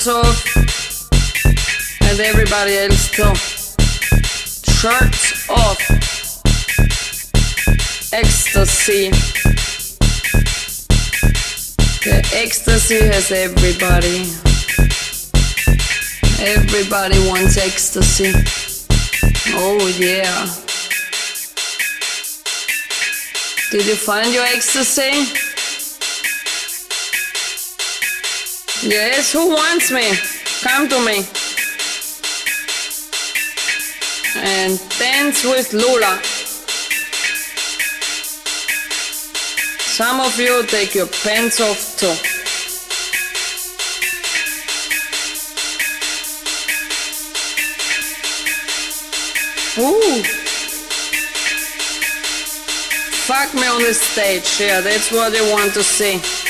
talk and everybody else too. Shirts off. Ecstasy. The ecstasy has everybody. Everybody wants ecstasy. Oh yeah. Did you find your ecstasy? Yes, who wants me? Come to me. And dance with Lula. Some of you take your pants off too. Ooh. Fuck me on the stage, yeah, that's what I want to see.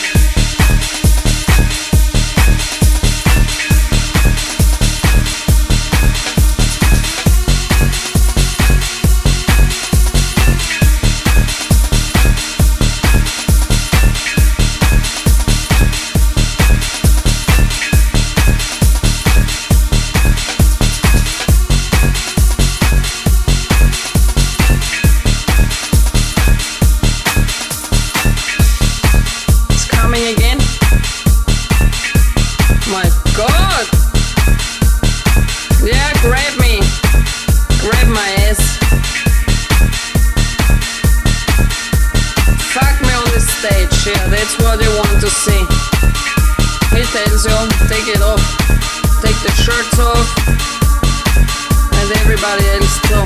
pants take it off, take the shirts off, and everybody else too.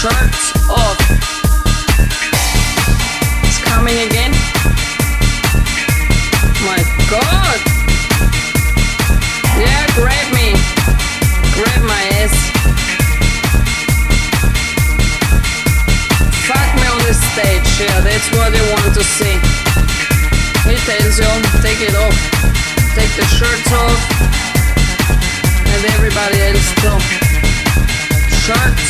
Shirts off. Sharks.